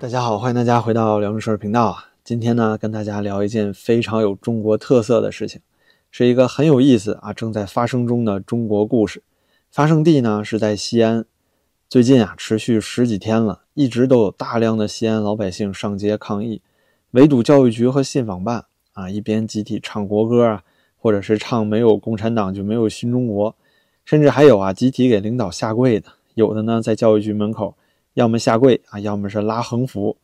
大家好，欢迎大家回到辽宁事儿频道啊。今天呢，跟大家聊一件非常有中国特色的事情，是一个很有意思啊，正在发生中的中国故事。发生地呢是在西安，最近啊持续十几天了，一直都有大量的西安老百姓上街抗议，围堵教育局和信访办啊，一边集体唱国歌啊，或者是唱没有共产党就没有新中国，甚至还有啊集体给领导下跪的，有的呢在教育局门口，要么下跪啊，要么是拉横幅。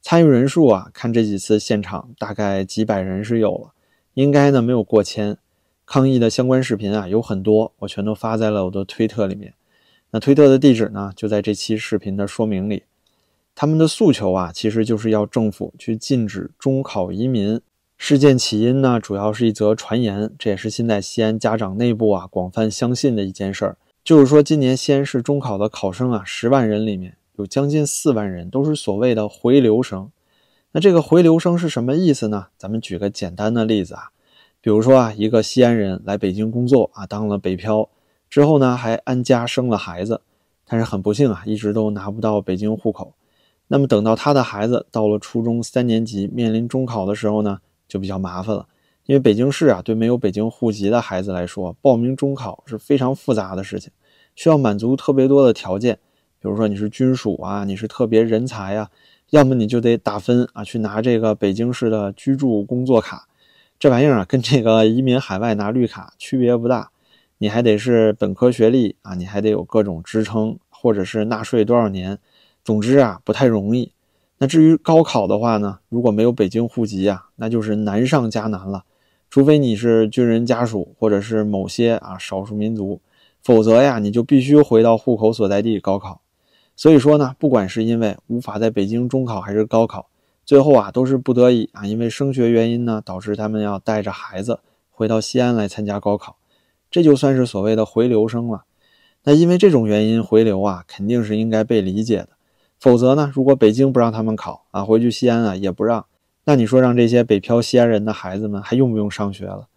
参与人数啊，看这几次现场大概几百人是有了，应该呢没有过千。抗议的相关视频啊有很多，我全都发在了我的推特里面。那推特的地址呢就在这期视频的说明里。他们的诉求啊其实就是要政府去禁止中考移民。事件起因呢主要是一则传言，这也是现在西安家长内部啊广泛相信的一件事儿，就是说今年西安市中考的考生啊十万人里面。有将近四万人都是所谓的回流生，那这个回流生是什么意思呢？咱们举个简单的例子啊，比如说啊，一个西安人来北京工作啊，当了北漂之后呢，还安家生了孩子，但是很不幸啊，一直都拿不到北京户口。那么等到他的孩子到了初中三年级，面临中考的时候呢，就比较麻烦了，因为北京市啊，对没有北京户籍的孩子来说，报名中考是非常复杂的事情，需要满足特别多的条件。比如说你是军属啊，你是特别人才啊，要么你就得打分啊，去拿这个北京市的居住工作卡，这玩意儿啊，跟这个移民海外拿绿卡区别不大。你还得是本科学历啊，你还得有各种职称，或者是纳税多少年。总之啊，不太容易。那至于高考的话呢，如果没有北京户籍啊，那就是难上加难了。除非你是军人家属，或者是某些啊少数民族，否则呀，你就必须回到户口所在地高考。所以说呢，不管是因为无法在北京中考还是高考，最后啊都是不得已啊，因为升学原因呢，导致他们要带着孩子回到西安来参加高考，这就算是所谓的回流生了。那因为这种原因回流啊，肯定是应该被理解的。否则呢，如果北京不让他们考啊，回去西安啊也不让，那你说让这些北漂西安人的孩子们还用不用上学了？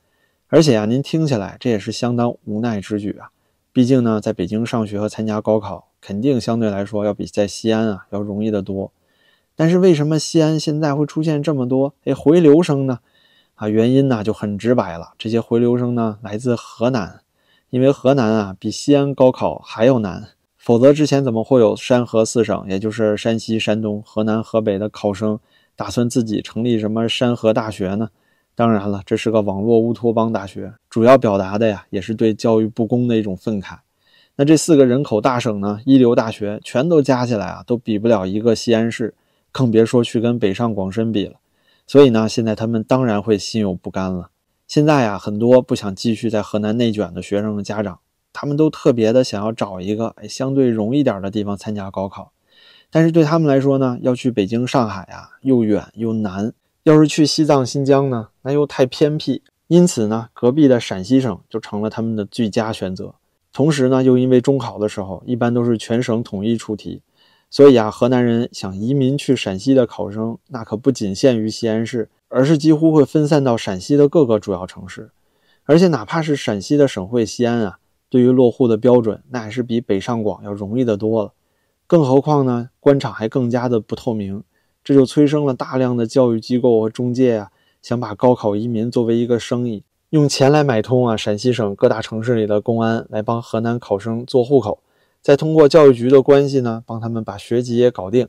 而且啊，您听起来这也是相当无奈之举啊。毕竟呢，在北京上学和参加高考。肯定相对来说要比在西安啊要容易得多，但是为什么西安现在会出现这么多哎回流生呢？啊，原因呢就很直白了，这些回流生呢来自河南，因为河南啊比西安高考还要难，否则之前怎么会有山河四省，也就是山西、山东、河南、河北的考生打算自己成立什么山河大学呢？当然了，这是个网络乌托邦大学，主要表达的呀也是对教育不公的一种愤慨。那这四个人口大省呢，一流大学全都加起来啊，都比不了一个西安市，更别说去跟北上广深比了。所以呢，现在他们当然会心有不甘了。现在呀，很多不想继续在河南内卷的学生的家长，他们都特别的想要找一个哎相对容易点的地方参加高考。但是对他们来说呢，要去北京、上海啊，又远又难；要是去西藏、新疆呢，那又太偏僻。因此呢，隔壁的陕西省就成了他们的最佳选择。同时呢，又因为中考的时候一般都是全省统一出题，所以啊，河南人想移民去陕西的考生，那可不仅限于西安市，而是几乎会分散到陕西的各个主要城市。而且哪怕是陕西的省会西安啊，对于落户的标准，那还是比北上广要容易的多了。更何况呢，官场还更加的不透明，这就催生了大量的教育机构和中介啊，想把高考移民作为一个生意。用钱来买通啊，陕西省各大城市里的公安来帮河南考生做户口，再通过教育局的关系呢，帮他们把学籍也搞定。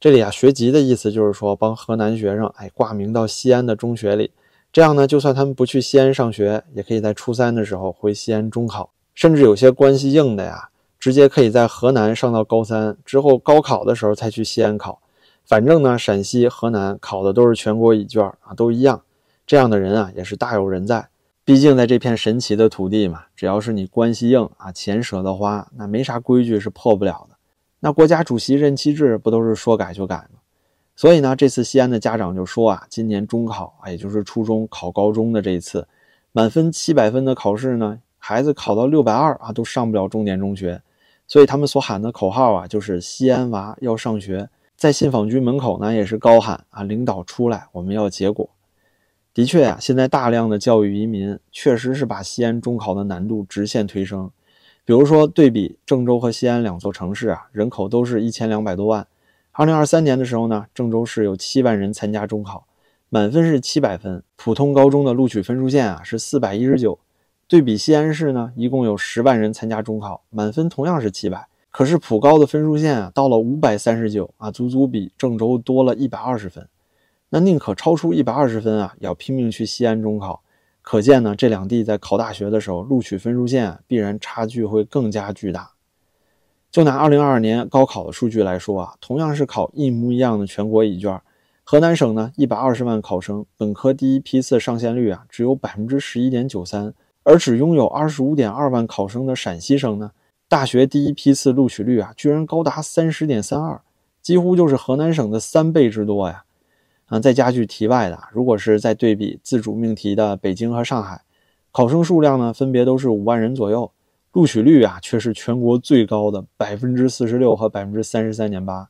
这里啊，学籍的意思就是说帮河南学生哎挂名到西安的中学里，这样呢，就算他们不去西安上学，也可以在初三的时候回西安中考，甚至有些关系硬的呀，直接可以在河南上到高三之后，高考的时候才去西安考。反正呢，陕西、河南考的都是全国乙卷啊，都一样。这样的人啊，也是大有人在。毕竟在这片神奇的土地嘛，只要是你关系硬啊，钱舍得花，那没啥规矩是破不了的。那国家主席任期制不都是说改就改吗？所以呢，这次西安的家长就说啊，今年中考啊，也就是初中考高中的这一次，满分七百分的考试呢，孩子考到六百二啊，都上不了重点中学。所以他们所喊的口号啊，就是西安娃要上学。在信访局门口呢，也是高喊啊，领导出来，我们要结果。的确啊，现在大量的教育移民确实是把西安中考的难度直线推升。比如说，对比郑州和西安两座城市啊，人口都是一千两百多万，二零二三年的时候呢，郑州市有七万人参加中考，满分是七百分，普通高中的录取分数线啊是四百一十九。对比西安市呢，一共有十万人参加中考，满分同样是七百，可是普高的分数线啊到了五百三十九啊，足足比郑州多了一百二十分。那宁可超出一百二十分啊，也要拼命去西安中考。可见呢，这两地在考大学的时候，录取分数线必然差距会更加巨大。就拿二零二二年高考的数据来说啊，同样是考一模一样的全国乙卷，河南省呢一百二十万考生，本科第一批次上线率啊只有百分之十一点九三。而只拥有二十五点二万考生的陕西省呢，大学第一批次录取率啊，居然高达三十点三二，几乎就是河南省的三倍之多呀！啊，再加句题外的，如果是在对比自主命题的北京和上海，考生数量呢，分别都是五万人左右，录取率啊，却是全国最高的百分之四十六和百分之三十三点八。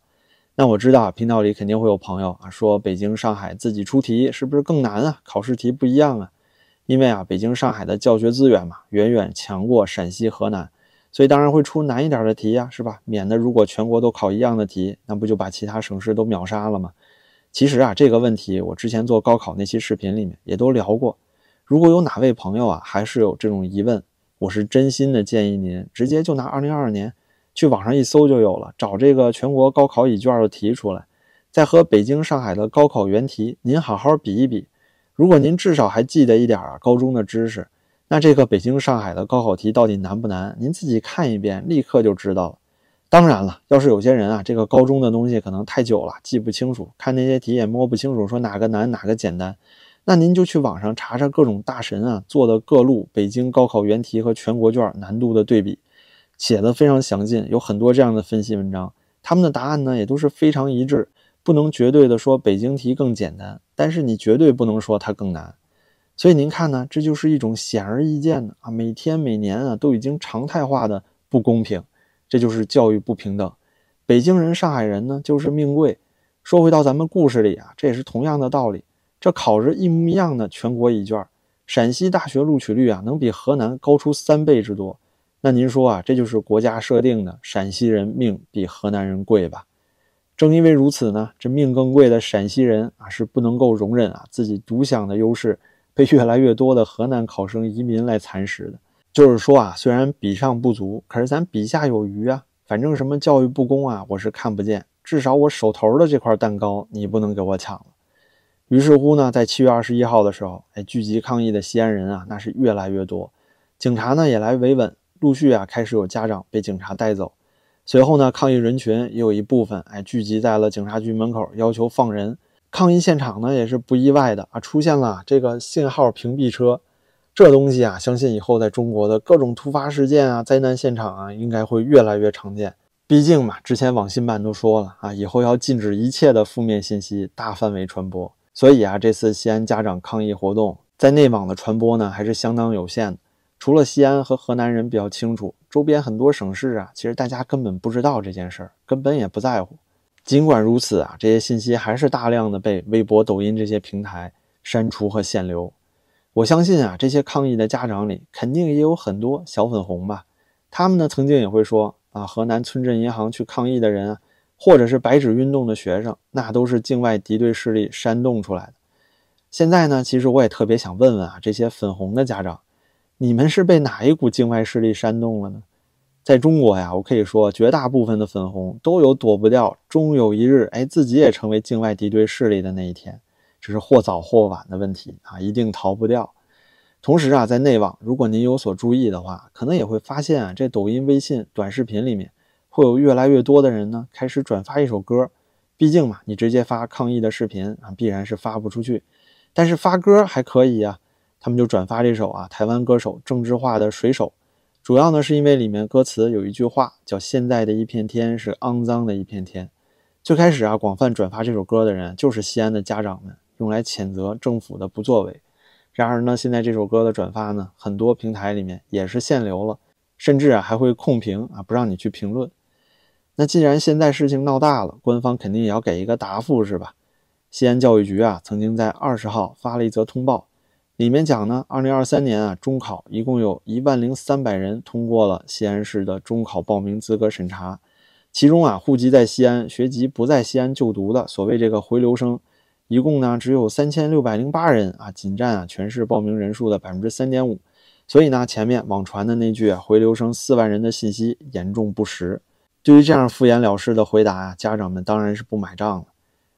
那我知道频道里肯定会有朋友啊，说北京、上海自己出题是不是更难啊？考试题不一样啊？因为啊，北京、上海的教学资源嘛，远远强过陕西、河南，所以当然会出难一点的题呀，是吧？免得如果全国都考一样的题，那不就把其他省市都秒杀了吗？其实啊，这个问题我之前做高考那期视频里面也都聊过。如果有哪位朋友啊，还是有这种疑问，我是真心的建议您直接就拿2022年去网上一搜就有了，找这个全国高考乙卷的题出来，再和北京、上海的高考原题您好好比一比。如果您至少还记得一点啊高中的知识，那这个北京、上海的高考题到底难不难？您自己看一遍，立刻就知道了。当然了，要是有些人啊，这个高中的东西可能太久了，记不清楚，看那些题也摸不清楚，说哪个难哪个简单，那您就去网上查查各种大神啊做的各路北京高考原题和全国卷难度的对比，写的非常详尽，有很多这样的分析文章，他们的答案呢也都是非常一致。不能绝对的说北京题更简单，但是你绝对不能说它更难。所以您看呢，这就是一种显而易见的啊，每天每年啊都已经常态化的不公平，这就是教育不平等。北京人、上海人呢就是命贵。说回到咱们故事里啊，这也是同样的道理。这考着一模一样的全国乙卷，陕西大学录取率啊能比河南高出三倍之多。那您说啊，这就是国家设定的陕西人命比河南人贵吧？正因为如此呢，这命更贵的陕西人啊，是不能够容忍啊自己独享的优势被越来越多的河南考生移民来蚕食的。就是说啊，虽然比上不足，可是咱比下有余啊。反正什么教育不公啊，我是看不见。至少我手头的这块蛋糕，你不能给我抢了。于是乎呢，在七月二十一号的时候，哎，聚集抗议的西安人啊，那是越来越多，警察呢也来维稳，陆续啊开始有家长被警察带走。随后呢，抗议人群也有一部分哎聚集在了警察局门口，要求放人。抗议现场呢也是不意外的啊，出现了这个信号屏蔽车，这东西啊，相信以后在中国的各种突发事件啊、灾难现场啊，应该会越来越常见。毕竟嘛，之前网信办都说了啊，以后要禁止一切的负面信息大范围传播。所以啊，这次西安家长抗议活动在内网的传播呢，还是相当有限的。除了西安和河南人比较清楚，周边很多省市啊，其实大家根本不知道这件事儿，根本也不在乎。尽管如此啊，这些信息还是大量的被微博、抖音这些平台删除和限流。我相信啊，这些抗议的家长里，肯定也有很多小粉红吧。他们呢，曾经也会说啊，河南村镇银行去抗议的人，或者是白纸运动的学生，那都是境外敌对势力煽动出来的。现在呢，其实我也特别想问问啊，这些粉红的家长。你们是被哪一股境外势力煽动了呢？在中国呀，我可以说，绝大部分的粉红都有躲不掉，终有一日，哎，自己也成为境外敌对势力的那一天，只是或早或晚的问题啊，一定逃不掉。同时啊，在内网，如果您有所注意的话，可能也会发现啊，这抖音、微信短视频里面，会有越来越多的人呢，开始转发一首歌。毕竟嘛，你直接发抗议的视频啊，必然是发不出去，但是发歌还可以呀。他们就转发这首啊，台湾歌手郑智化的《水手》，主要呢是因为里面歌词有一句话叫“现在的一片天是肮脏的一片天”。最开始啊，广泛转发这首歌的人就是西安的家长们，用来谴责政府的不作为。然而呢，现在这首歌的转发呢，很多平台里面也是限流了，甚至啊还会控评啊，不让你去评论。那既然现在事情闹大了，官方肯定也要给一个答复是吧？西安教育局啊，曾经在二十号发了一则通报。里面讲呢，二零二三年啊，中考一共有一万零三百人通过了西安市的中考报名资格审查，其中啊，户籍在西安、学籍不在西安就读的所谓这个回流生，一共呢只有三千六百零八人啊，仅占啊全市报名人数的百分之三点五。所以呢，前面网传的那句啊“回流生四万人”的信息严重不实。对于这样敷衍了事的回答啊，家长们当然是不买账了。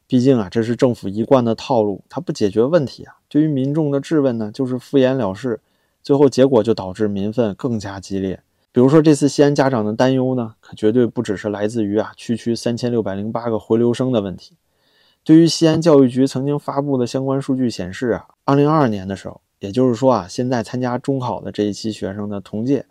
毕竟啊，这是政府一贯的套路，它不解决问题啊。对于民众的质问呢，就是敷衍了事，最后结果就导致民愤更加激烈。比如说这次西安家长的担忧呢，可绝对不只是来自于啊区区三千六百零八个回流生的问题。对于西安教育局曾经发布的相关数据显示啊，二零二二年的时候。也就是说啊，现在参加中考的这一期学生的同届，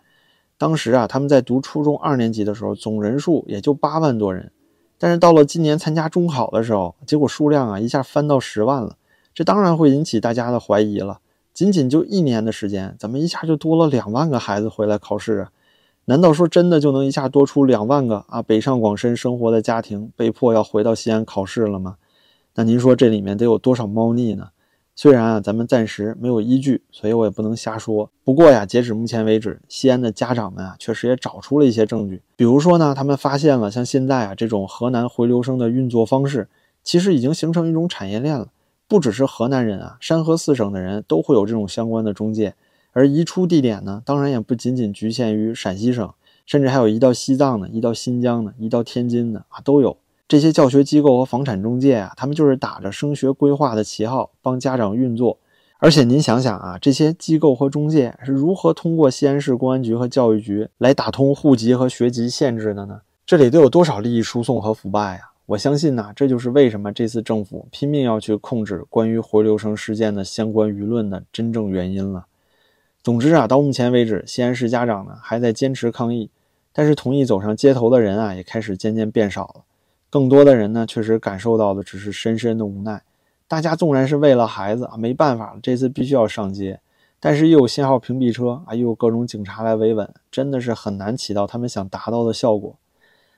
当时啊，他们在读初中二年级的时候，总人数也就八万多人，但是到了今年参加中考的时候，结果数量啊一下翻到十万了，这当然会引起大家的怀疑了。仅仅就一年的时间，怎么一下就多了两万个孩子回来考试啊？难道说真的就能一下多出两万个啊北上广深生活的家庭被迫要回到西安考试了吗？那您说这里面得有多少猫腻呢？虽然啊，咱们暂时没有依据，所以我也不能瞎说。不过呀，截止目前为止，西安的家长们啊，确实也找出了一些证据。比如说呢，他们发现了像现在啊这种河南回流生的运作方式，其实已经形成一种产业链了。不只是河南人啊，山河四省的人都会有这种相关的中介。而移出地点呢，当然也不仅仅局限于陕西省，甚至还有移到西藏的、移到新疆的、移到天津的啊，都有。这些教学机构和房产中介啊，他们就是打着升学规划的旗号帮家长运作。而且您想想啊，这些机构和中介是如何通过西安市公安局和教育局来打通户籍和学籍限制的呢？这里都有多少利益输送和腐败啊？我相信呢，这就是为什么这次政府拼命要去控制关于回流生事件的相关舆论的真正原因了。总之啊，到目前为止，西安市家长呢还在坚持抗议，但是同意走上街头的人啊也开始渐渐变少了。更多的人呢，确实感受到的只是深深的无奈。大家纵然是为了孩子啊，没办法了，这次必须要上街，但是又有信号屏蔽车啊，又有各种警察来维稳，真的是很难起到他们想达到的效果。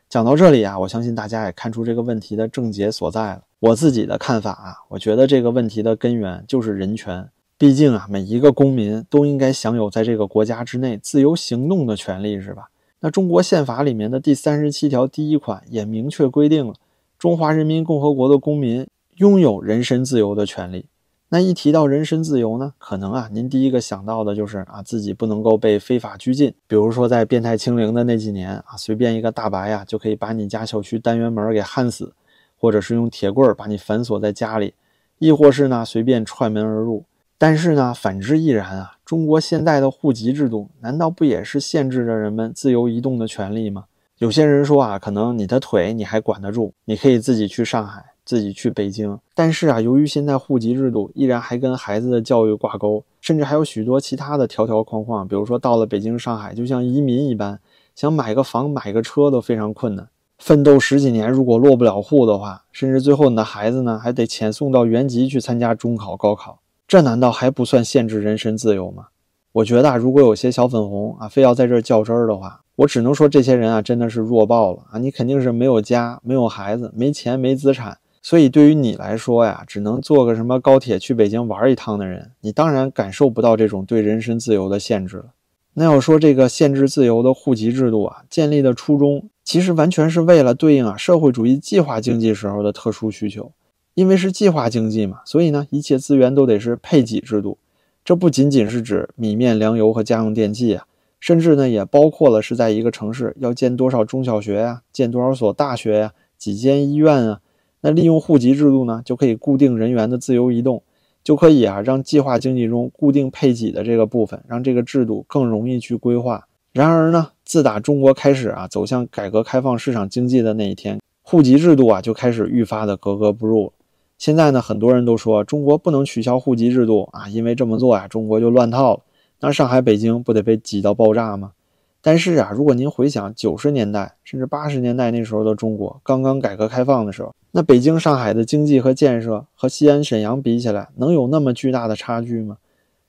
讲到这里啊，我相信大家也看出这个问题的症结所在了。我自己的看法啊，我觉得这个问题的根源就是人权。毕竟啊，每一个公民都应该享有在这个国家之内自由行动的权利，是吧？那中国宪法里面的第三十七条第一款也明确规定了，中华人民共和国的公民拥有人身自由的权利。那一提到人身自由呢，可能啊，您第一个想到的就是啊，自己不能够被非法拘禁。比如说在变态清零的那几年啊，随便一个大白呀，就可以把你家小区单元门给焊死，或者是用铁棍把你反锁在家里，亦或是呢，随便踹门而入。但是呢，反之亦然啊！中国现在的户籍制度，难道不也是限制着人们自由移动的权利吗？有些人说啊，可能你的腿你还管得住，你可以自己去上海，自己去北京。但是啊，由于现在户籍制度依然还跟孩子的教育挂钩，甚至还有许多其他的条条框框，比如说到了北京、上海，就像移民一般，想买个房、买个车都非常困难。奋斗十几年，如果落不了户的话，甚至最后你的孩子呢，还得遣送到原籍去参加中考、高考。这难道还不算限制人身自由吗？我觉得啊，如果有些小粉红啊，非要在这较真儿的话，我只能说这些人啊，真的是弱爆了啊！你肯定是没有家、没有孩子、没钱、没资产，所以对于你来说呀，只能坐个什么高铁去北京玩一趟的人，你当然感受不到这种对人身自由的限制了。那要说这个限制自由的户籍制度啊，建立的初衷其实完全是为了对应啊社会主义计划经济时候的特殊需求。因为是计划经济嘛，所以呢，一切资源都得是配给制度。这不仅仅是指米面粮油和家用电器啊，甚至呢，也包括了是在一个城市要建多少中小学呀，建多少所大学呀，几间医院啊。那利用户籍制度呢，就可以固定人员的自由移动，就可以啊，让计划经济中固定配给的这个部分，让这个制度更容易去规划。然而呢，自打中国开始啊，走向改革开放市场经济的那一天，户籍制度啊，就开始愈发的格格不入。现在呢，很多人都说中国不能取消户籍制度啊，因为这么做呀，中国就乱套了。那上海、北京不得被挤到爆炸吗？但是啊，如果您回想九十年代甚至八十年代那时候的中国，刚刚改革开放的时候，那北京、上海的经济和建设和西安、沈阳比起来，能有那么巨大的差距吗？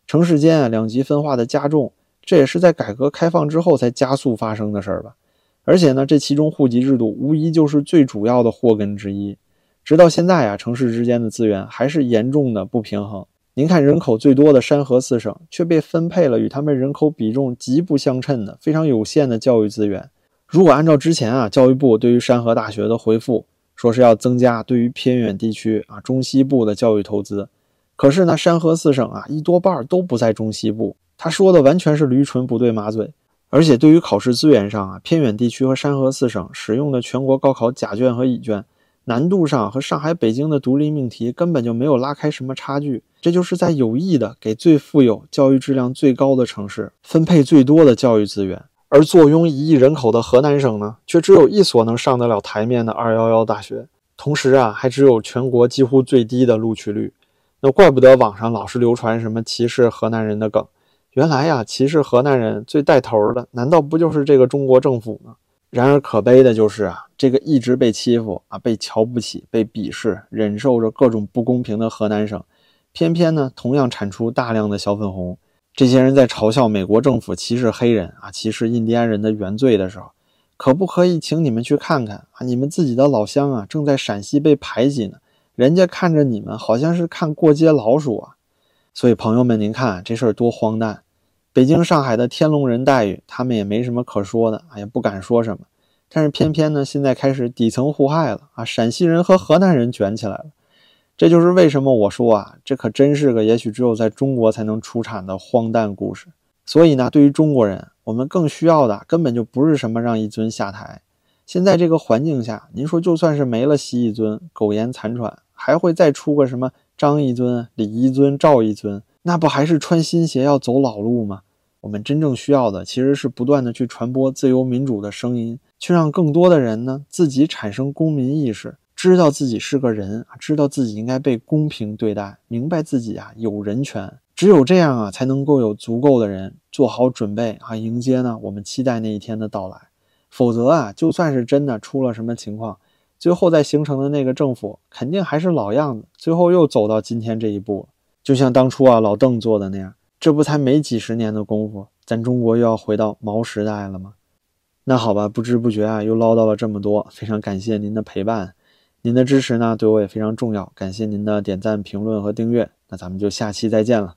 城市间啊两极分化的加重，这也是在改革开放之后才加速发生的事儿吧？而且呢，这其中户籍制度无疑就是最主要的祸根之一。直到现在啊，城市之间的资源还是严重的不平衡。您看，人口最多的山河四省却被分配了与他们人口比重极不相称的非常有限的教育资源，如果按照之前啊教育部对于山河大学的回复，说是要增加对于偏远地区啊中西部的教育投资，可是呢山河四省啊一多半都不在中西部，他说的完全是驴唇不对马嘴。而且对于考试资源上啊，偏远地区和山河四省使用的全国高考甲卷和乙卷难度上和上海、北京的独立命题根本就没有拉开什么差距。这就是在有意的给最富有、教育质量最高的城市分配最多的教育资源，而坐拥一亿人口的河南省呢，却只有一所能上得了台面的二幺幺大学，同时啊，还只有全国几乎最低的录取率。那怪不得网上老是流传什么歧视河南人的梗。原来呀，歧视河南人最带头的，难道不就是这个中国政府吗？然而可悲的就是啊，这个一直被欺负啊、被瞧不起、被鄙视、忍受着各种不公平的河南省，偏偏呢，同样产出大量的小粉红。这些人在嘲笑美国政府歧视黑人啊、歧视印第安人的原罪的时候，可不可以请你们去看看啊，你们自己的老乡啊，正在陕西被排挤呢？人家看着你们，好像是看过街老鼠啊。所以朋友们，您看这事儿多荒诞！北京、上海的天龙人待遇，他们也没什么可说的，啊也不敢说什么。但是偏偏呢，现在开始底层互害了啊！陕西人和河南人卷起来了，这就是为什么我说啊，这可真是个也许只有在中国才能出产的荒诞故事。所以呢，对于中国人，我们更需要的根本就不是什么让一尊下台。现在这个环境下，您说就算是没了习一尊，苟延残喘，还会再出个什么张一尊、李一尊、赵一尊？那不还是穿新鞋要走老路吗？我们真正需要的其实是不断的去传播自由民主的声音，去让更多的人呢自己产生公民意识，知道自己是个人，知道自己应该被公平对待，明白自己啊有人权。只有这样啊，才能够有足够的人做好准备啊，迎接呢我们期待那一天的到来。否则啊，就算是真的出了什么情况，最后再形成的那个政府肯定还是老样子，最后又走到今天这一步，就像当初啊老邓做的那样。这不才没几十年的功夫，咱中国又要回到毛时代了吗？那好吧，不知不觉啊，又唠叨了这么多，非常感谢您的陪伴，您的支持呢，对我也非常重要。感谢您的点赞、评论和订阅，那咱们就下期再见了。